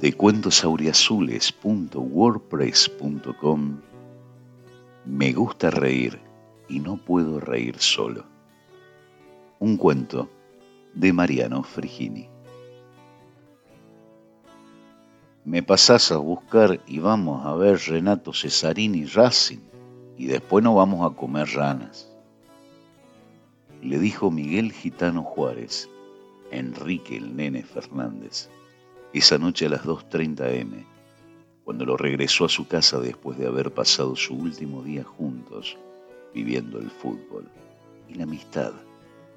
de cuentosauriazules.wordpress.com Me gusta reír y no puedo reír solo. Un cuento de Mariano Frigini. Me pasás a buscar y vamos a ver Renato Cesarini Racing y después nos vamos a comer ranas. Le dijo Miguel Gitano Juárez, Enrique el Nene Fernández, esa noche a las 2.30 m, cuando lo regresó a su casa después de haber pasado su último día juntos viviendo el fútbol y la amistad,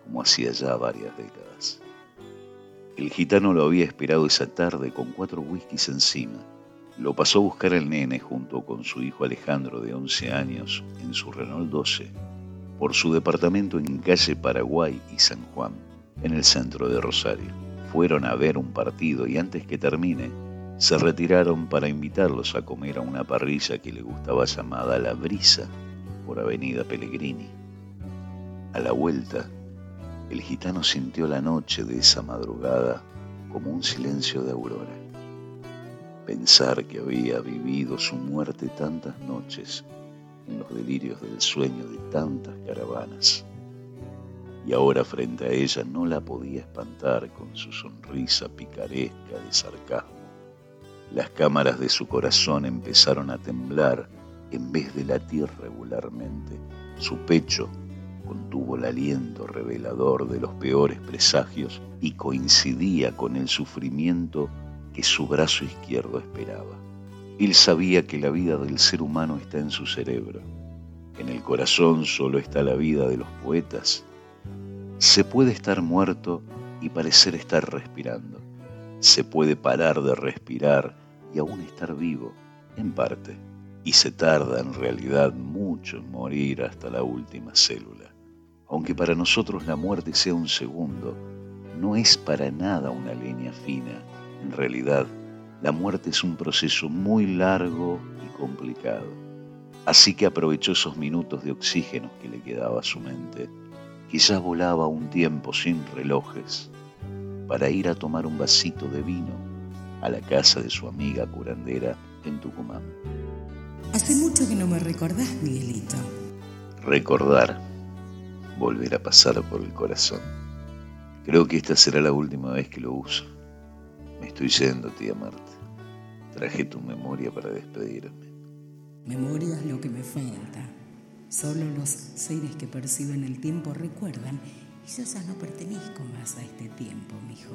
como hacía ya varias décadas. El gitano lo había esperado esa tarde con cuatro whiskies encima. Lo pasó a buscar el nene junto con su hijo Alejandro de 11 años en su Renault 12 por su departamento en calle Paraguay y San Juan, en el centro de Rosario. Fueron a ver un partido y antes que termine, se retiraron para invitarlos a comer a una parrilla que le gustaba llamada La Brisa por Avenida Pellegrini. A la vuelta, el gitano sintió la noche de esa madrugada como un silencio de aurora. Pensar que había vivido su muerte tantas noches en los delirios del sueño de tantas caravanas. Y ahora frente a ella no la podía espantar con su sonrisa picaresca de sarcasmo. Las cámaras de su corazón empezaron a temblar en vez de latir regularmente. Su pecho contuvo el aliento revelador de los peores presagios y coincidía con el sufrimiento que su brazo izquierdo esperaba. Él sabía que la vida del ser humano está en su cerebro. En el corazón solo está la vida de los poetas. Se puede estar muerto y parecer estar respirando. Se puede parar de respirar y aún estar vivo, en parte y se tarda en realidad mucho en morir hasta la última célula. Aunque para nosotros la muerte sea un segundo, no es para nada una línea fina. En realidad, la muerte es un proceso muy largo y complicado. Así que aprovechó esos minutos de oxígeno que le quedaba a su mente, ya volaba un tiempo sin relojes, para ir a tomar un vasito de vino a la casa de su amiga curandera en Tucumán. Hace mucho que no me recordás, Miguelito. Recordar, volver a pasar por el corazón. Creo que esta será la última vez que lo uso. Me estoy yendo, tía Marta. Traje tu memoria para despedirme. Memoria es lo que me falta. Solo los seres que perciben el tiempo recuerdan y yo ya no pertenezco más a este tiempo, mijo.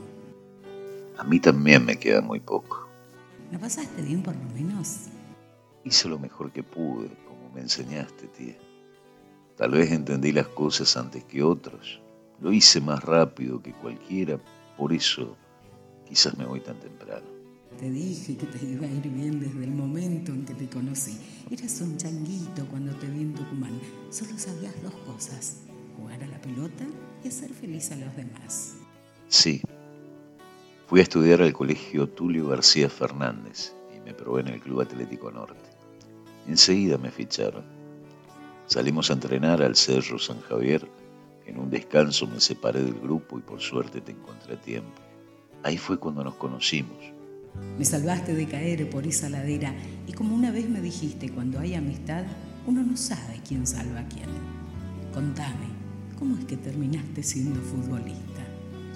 A mí también me queda muy poco. ¿No pasaste bien por lo menos? Hice lo mejor que pude, como me enseñaste, tía. Tal vez entendí las cosas antes que otros. Lo hice más rápido que cualquiera, por eso quizás me voy tan temprano. Te dije que te iba a ir bien desde el momento en que te conocí. Eras un changuito cuando te vi en Tucumán. Solo sabías dos cosas, jugar a la pelota y hacer feliz a los demás. Sí. Fui a estudiar al colegio Tulio García Fernández y me probé en el Club Atlético Norte. Enseguida me ficharon. Salimos a entrenar al Cerro San Javier. En un descanso me separé del grupo y por suerte te encontré a tiempo. Ahí fue cuando nos conocimos. Me salvaste de caer por esa ladera y como una vez me dijiste, cuando hay amistad, uno no sabe quién salva a quién. Contame, ¿cómo es que terminaste siendo futbolista?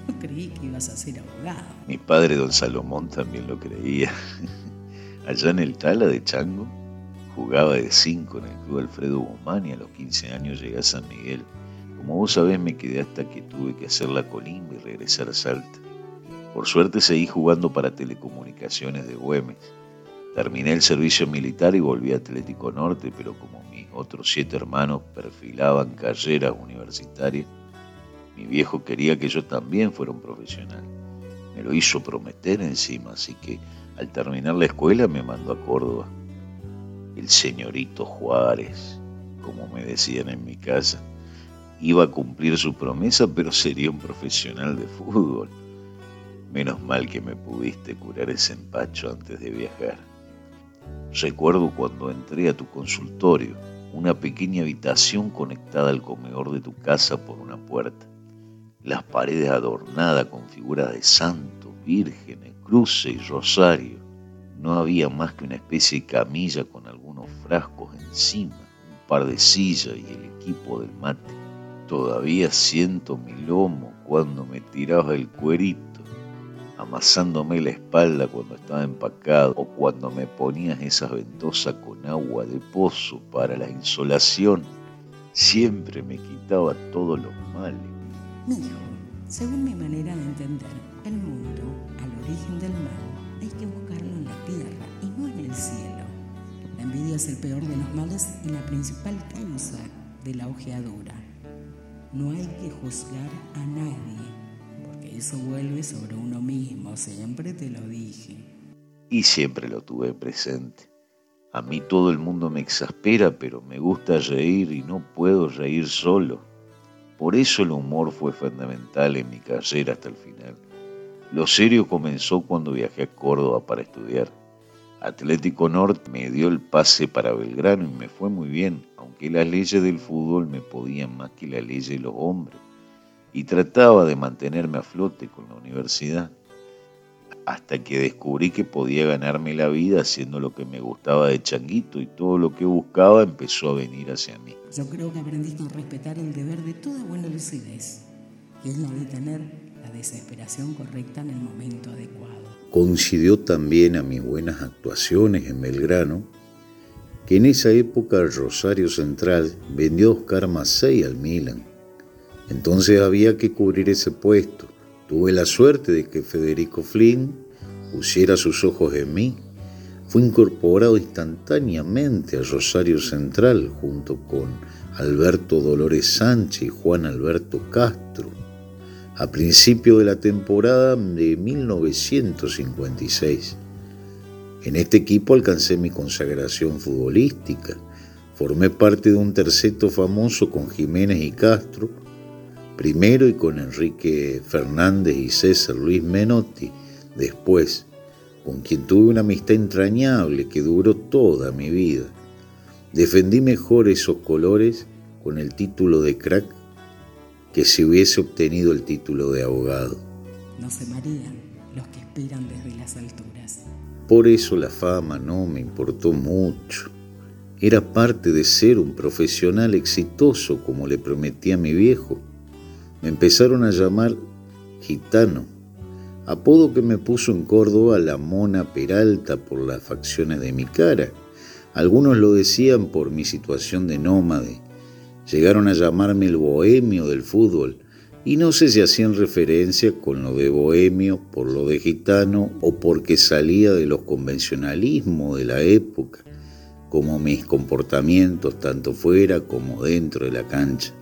No creí que ibas a ser abogado. Mi padre, don Salomón, también lo creía. Allá en el Tala de Chango, Jugaba de 5 en el club Alfredo Guzmán y a los 15 años llegué a San Miguel. Como vos sabés, me quedé hasta que tuve que hacer la colimba y regresar a Salta. Por suerte seguí jugando para Telecomunicaciones de Güemes. Terminé el servicio militar y volví a Atlético Norte, pero como mis otros siete hermanos perfilaban carreras universitarias, mi viejo quería que yo también fuera un profesional. Me lo hizo prometer encima, así que al terminar la escuela me mandó a Córdoba el señorito Juárez, como me decían en mi casa, iba a cumplir su promesa, pero sería un profesional de fútbol. Menos mal que me pudiste curar ese empacho antes de viajar. Recuerdo cuando entré a tu consultorio, una pequeña habitación conectada al comedor de tu casa por una puerta. las paredes adornadas con figuras de santos, vírgenes, cruces y rosario. No había más que una especie de camilla con algunos frascos encima, un par de sillas y el equipo del mate. Todavía siento mi lomo cuando me tiraba el cuerito, amasándome la espalda cuando estaba empacado o cuando me ponías esas ventosas con agua de pozo para la insolación. Siempre me quitaba todos los males. Mijo, según mi manera de entender, el mundo, al origen del mal, hay que buscarlo en la tierra y no en el cielo. La envidia es el peor de los males y la principal causa de la ojeadura. No hay que juzgar a nadie, eso vuelve sobre uno mismo, siempre te lo dije. Y siempre lo tuve presente. A mí todo el mundo me exaspera, pero me gusta reír y no puedo reír solo. Por eso el humor fue fundamental en mi carrera hasta el final. Lo serio comenzó cuando viajé a Córdoba para estudiar. Atlético Norte me dio el pase para Belgrano y me fue muy bien, aunque las leyes del fútbol me podían más que las leyes de los hombres. Y trataba de mantenerme a flote con la universidad, hasta que descubrí que podía ganarme la vida haciendo lo que me gustaba de changuito y todo lo que buscaba empezó a venir hacia mí. Yo creo que aprendiste a respetar el deber de toda buena lucidez, que es la de tener la desesperación correcta en el momento adecuado. Coincidió también a mis buenas actuaciones en Belgrano que en esa época el Rosario Central vendió a Oscar Macei al Milan. Entonces había que cubrir ese puesto. Tuve la suerte de que Federico Flynn pusiera sus ojos en mí. Fue incorporado instantáneamente a Rosario Central junto con Alberto Dolores Sánchez y Juan Alberto Castro a principio de la temporada de 1956. En este equipo alcancé mi consagración futbolística. Formé parte de un terceto famoso con Jiménez y Castro, primero y con Enrique Fernández y César Luis Menotti, después, con quien tuve una amistad entrañable que duró toda mi vida. Defendí mejor esos colores con el título de crack que si hubiese obtenido el título de abogado. No se marían los que esperan desde las alturas. Por eso la fama no me importó mucho. Era parte de ser un profesional exitoso como le prometí a mi viejo. Empezaron a llamar gitano, apodo que me puso en Córdoba la mona Peralta por las facciones de mi cara. Algunos lo decían por mi situación de nómade Llegaron a llamarme el bohemio del fútbol, y no sé si hacían referencia con lo de bohemio, por lo de gitano o porque salía de los convencionalismos de la época, como mis comportamientos tanto fuera como dentro de la cancha.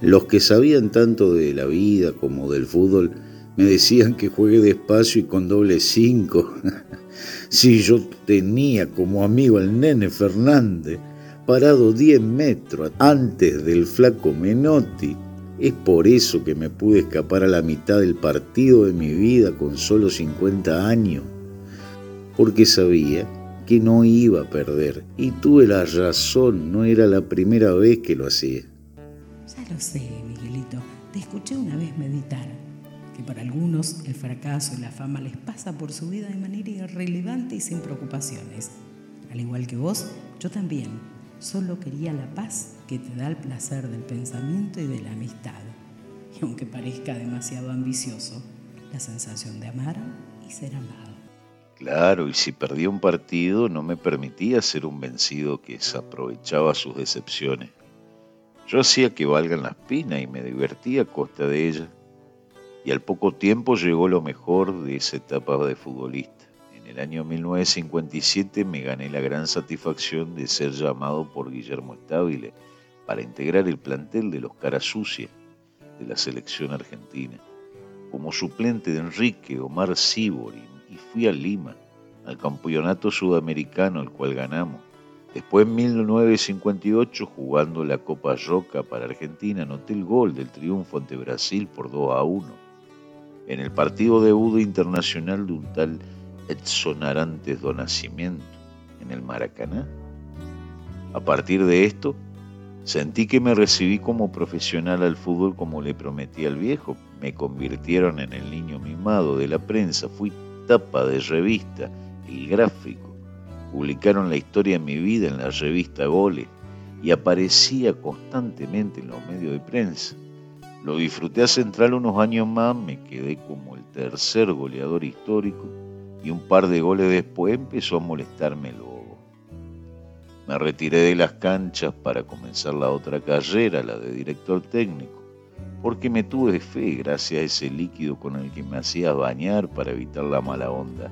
Los que sabían tanto de la vida como del fútbol me decían que juegue despacio y con doble cinco. si yo tenía como amigo al nene Fernández, parado 10 metros antes del flaco Menotti. Es por eso que me pude escapar a la mitad del partido de mi vida con solo 50 años, porque sabía que no iba a perder y tuve la razón, no era la primera vez que lo hacía. Lo sé, Miguelito, te escuché una vez meditar, que para algunos el fracaso y la fama les pasa por su vida de manera irrelevante y sin preocupaciones. Al igual que vos, yo también Solo quería la paz que te da el placer del pensamiento y de la amistad. Y aunque parezca demasiado ambicioso, la sensación de amar y ser amado. Claro, y si perdía un partido no me permitía ser un vencido que desaprovechaba sus decepciones. Yo hacía que valgan las penas y me divertía a costa de ellas. Y al poco tiempo llegó lo mejor de esa etapa de futbolista. En el año 1957 me gané la gran satisfacción de ser llamado por Guillermo Estabile para integrar el plantel de los Cara Sucia de la selección argentina, como suplente de Enrique Omar Sibori, y fui a Lima, al campeonato sudamericano el cual ganamos. Después en 1958, jugando la Copa Roca para Argentina, anoté el gol del triunfo ante Brasil por 2 a 1. En el partido debut internacional de un tal Edson Arantes do Nacimiento en el Maracaná. A partir de esto, Sentí que me recibí como profesional al fútbol como le prometí al viejo. Me convirtieron en el niño mimado de la prensa. Fui tapa de revista, y gráfico. Publicaron la historia de mi vida en la revista Goles y aparecía constantemente en los medios de prensa. Lo disfruté a Central unos años más, me quedé como el tercer goleador histórico y un par de goles después empezó a molestarme el lobo. Me retiré de las canchas para comenzar la otra carrera, la de director técnico, porque me tuve fe gracias a ese líquido con el que me hacía bañar para evitar la mala onda.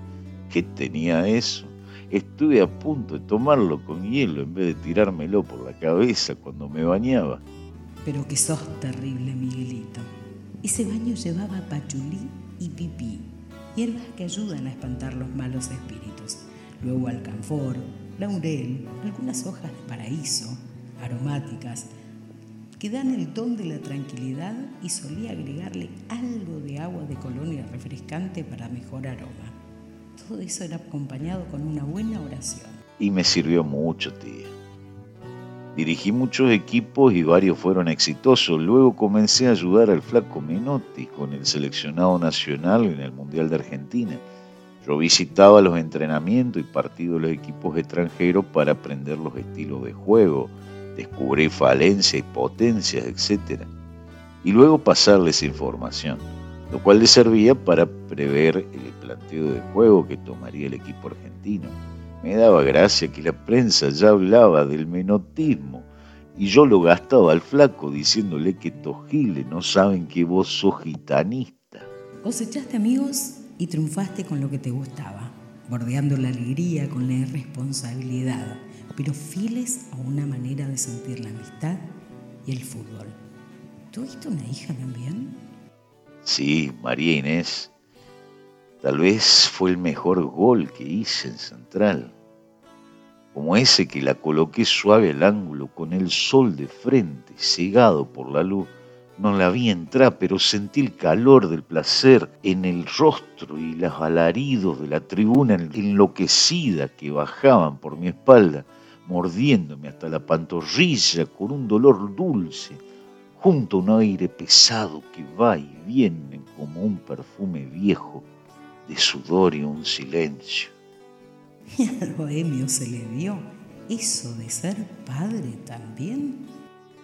¿Qué tenía eso? Estuve a punto de tomarlo con hielo en vez de tirármelo por la cabeza cuando me bañaba. Pero que sos terrible, Miguelito. Ese baño llevaba pachulí y pipí, hierbas que ayudan a espantar los malos espíritus. Luego alcanfor, laurel, algunas hojas de paraíso, aromáticas, que dan el don de la tranquilidad y solía agregarle algo de agua de colonia refrescante para mejor aroma. Todo eso era acompañado con una buena oración. Y me sirvió mucho, tía. Dirigí muchos equipos y varios fueron exitosos. Luego comencé a ayudar al flaco Menotti con el seleccionado nacional en el Mundial de Argentina. Yo visitaba los entrenamientos y partidos de los equipos extranjeros para aprender los estilos de juego, descubrir falencias y potencias, etc. Y luego pasarles información, lo cual les servía para prever el planteo de juego que tomaría el equipo argentino. Me daba gracia que la prensa ya hablaba del menotismo y yo lo gastaba al flaco diciéndole que Tojile no saben que vos sos gitanista. Cosechaste amigos y triunfaste con lo que te gustaba, bordeando la alegría con la irresponsabilidad, pero fieles a una manera de sentir la amistad y el fútbol. ¿Tuviste una hija también? Sí, María Inés. Tal vez fue el mejor gol que hice en Central. Como ese que la coloqué suave al ángulo con el sol de frente, cegado por la luz. No la vi entrar, pero sentí el calor del placer en el rostro y los alaridos de la tribuna enloquecida que bajaban por mi espalda, mordiéndome hasta la pantorrilla con un dolor dulce, junto a un aire pesado que va y viene como un perfume viejo de sudor y un silencio. ¿Y al bohemio se le dio eso de ser padre también?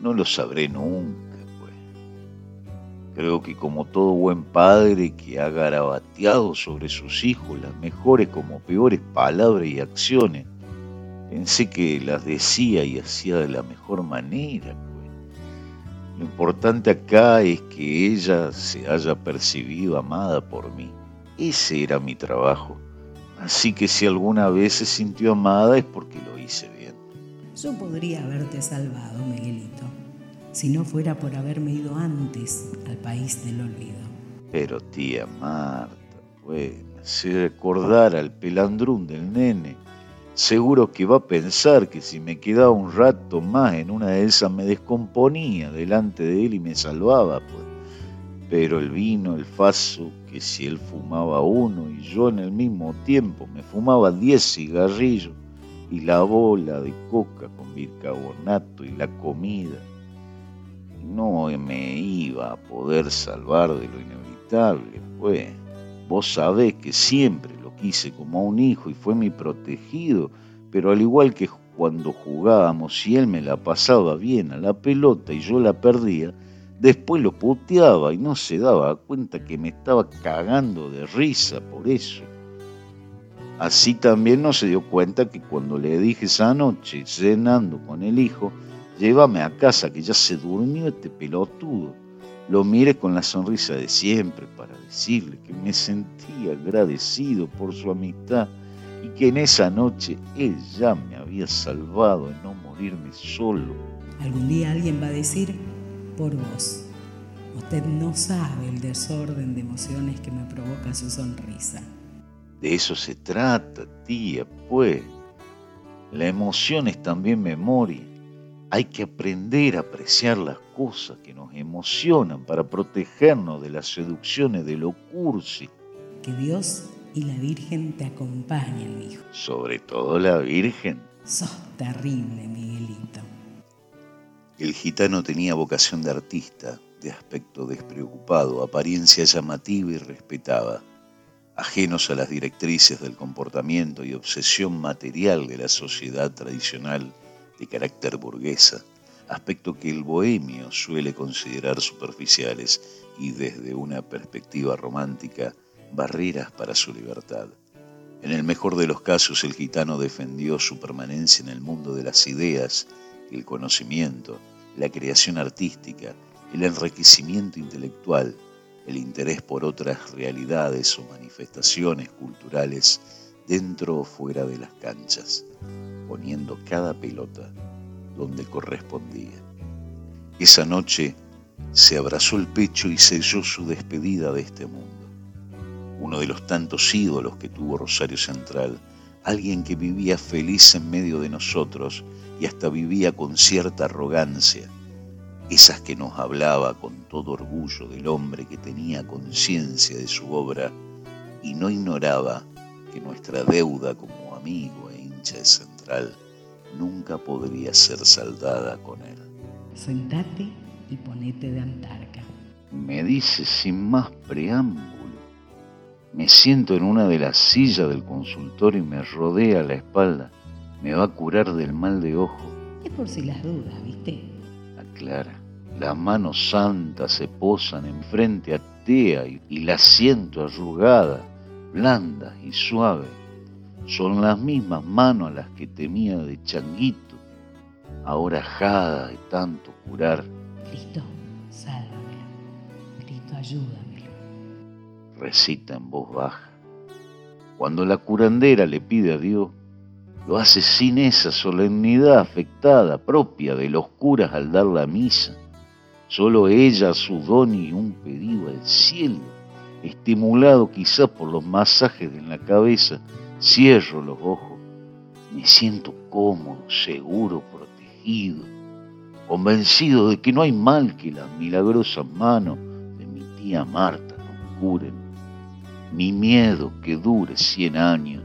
No lo sabré nunca, pues. Creo que como todo buen padre que ha garabateado sobre sus hijos las mejores como peores palabras y acciones, pensé que las decía y hacía de la mejor manera, pues. Lo importante acá es que ella se haya percibido amada por mí ese era mi trabajo. Así que si alguna vez se sintió amada es porque lo hice bien. Yo podría haberte salvado, Miguelito, si no fuera por haberme ido antes al país del olvido. Pero tía Marta, pues, si recordara al pelandrún del nene, seguro que va a pensar que si me quedaba un rato más en una de esas me descomponía delante de él y me salvaba, pues pero el vino, el faso, que si él fumaba uno y yo en el mismo tiempo me fumaba diez cigarrillos y la bola de coca con bicarbonato y la comida, no me iba a poder salvar de lo inevitable, pues. Vos sabés que siempre lo quise como a un hijo y fue mi protegido, pero al igual que cuando jugábamos, si él me la pasaba bien a la pelota y yo la perdía, Después lo puteaba y no se daba cuenta que me estaba cagando de risa por eso. Así también no se dio cuenta que cuando le dije esa noche, cenando con el hijo, llévame a casa que ya se durmió este pelotudo. Lo miré con la sonrisa de siempre para decirle que me sentía agradecido por su amistad y que en esa noche él ya me había salvado de no morirme solo. Algún día alguien va a decir, por vos. Usted no sabe el desorden de emociones que me provoca su sonrisa. De eso se trata, tía, pues. La emoción es también memoria. Hay que aprender a apreciar las cosas que nos emocionan para protegernos de las seducciones de lo cursi. Que Dios y la Virgen te acompañen, hijo. Sobre todo la Virgen. Sos terrible, Miguelito. El gitano tenía vocación de artista, de aspecto despreocupado, apariencia llamativa y respetada, ajenos a las directrices del comportamiento y obsesión material de la sociedad tradicional de carácter burguesa, aspecto que el bohemio suele considerar superficiales y desde una perspectiva romántica barreras para su libertad. En el mejor de los casos el gitano defendió su permanencia en el mundo de las ideas, el conocimiento, la creación artística, el enriquecimiento intelectual, el interés por otras realidades o manifestaciones culturales dentro o fuera de las canchas, poniendo cada pelota donde correspondía. Esa noche se abrazó el pecho y selló su despedida de este mundo uno de los tantos ídolos que tuvo Rosario Central, alguien que vivía feliz en medio de nosotros y hasta vivía con cierta arrogancia, esas que nos hablaba con todo orgullo del hombre que tenía conciencia de su obra y no ignoraba que nuestra deuda como amigo e hincha de Central nunca podría ser saldada con él. Sentate y ponete de antarca. Me dice sin más preámbulo me siento en una de las sillas del consultorio y me rodea la espalda. Me va a curar del mal de ojo. Es por si las dudas, ¿viste? Aclara. Las manos santas se posan enfrente a Tea y, la siento arrugada, blanda y suave. Son las mismas manos a las que temía de changuito, ahora ajada de tanto curar. Cristo, sálvamelo. Cristo, ayúdame recita en voz baja. Cuando la curandera le pide a Dios, lo hace sin esa solemnidad afectada propia de los curas al dar la misa. Solo ella, su don y un pedido al cielo, estimulado quizá por los masajes en la cabeza, cierro los ojos. Me siento cómodo, seguro, protegido, convencido de que no hay mal que las milagrosas manos de mi tía Marta no curen ni miedo que dure cien años.